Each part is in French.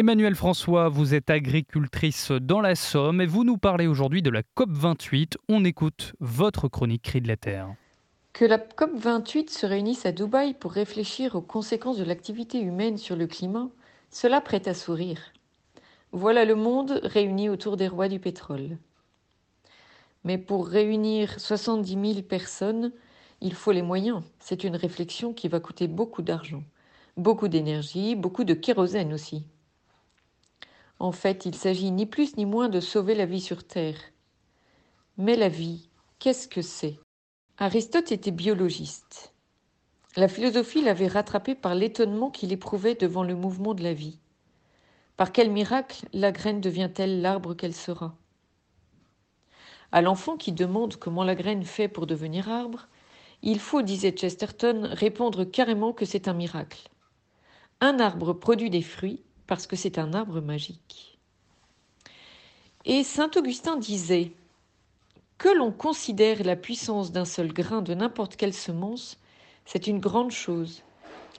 Emmanuel François, vous êtes agricultrice dans la Somme et vous nous parlez aujourd'hui de la COP28. On écoute votre chronique Cri de la Terre. Que la COP28 se réunisse à Dubaï pour réfléchir aux conséquences de l'activité humaine sur le climat, cela prête à sourire. Voilà le monde réuni autour des rois du pétrole. Mais pour réunir 70 000 personnes, il faut les moyens. C'est une réflexion qui va coûter beaucoup d'argent, beaucoup d'énergie, beaucoup de kérosène aussi. En fait, il s'agit ni plus ni moins de sauver la vie sur Terre. Mais la vie, qu'est-ce que c'est? Aristote était biologiste. La philosophie l'avait rattrapé par l'étonnement qu'il éprouvait devant le mouvement de la vie. Par quel miracle la graine devient-elle l'arbre qu'elle sera? À l'enfant qui demande comment la graine fait pour devenir arbre, il faut, disait Chesterton, répondre carrément que c'est un miracle. Un arbre produit des fruits, parce que c'est un arbre magique. Et saint Augustin disait Que l'on considère la puissance d'un seul grain de n'importe quelle semence, c'est une grande chose.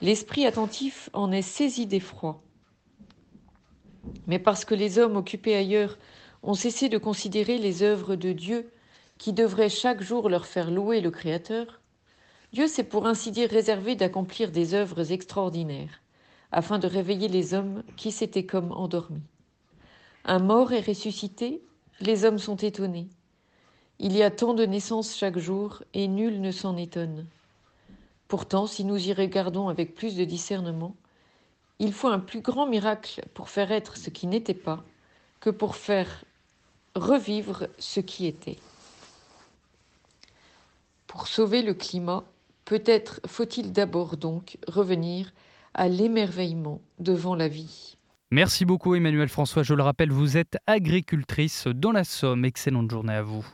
L'esprit attentif en est saisi d'effroi. Mais parce que les hommes occupés ailleurs ont cessé de considérer les œuvres de Dieu qui devraient chaque jour leur faire louer le Créateur, Dieu s'est pour ainsi dire réservé d'accomplir des œuvres extraordinaires afin de réveiller les hommes qui s'étaient comme endormis. Un mort est ressuscité, les hommes sont étonnés. Il y a tant de naissances chaque jour, et nul ne s'en étonne. Pourtant, si nous y regardons avec plus de discernement, il faut un plus grand miracle pour faire être ce qui n'était pas que pour faire revivre ce qui était. Pour sauver le climat, peut-être faut-il d'abord donc revenir à l'émerveillement devant la vie. Merci beaucoup Emmanuel François. Je le rappelle, vous êtes agricultrice dans la Somme. Excellente journée à vous.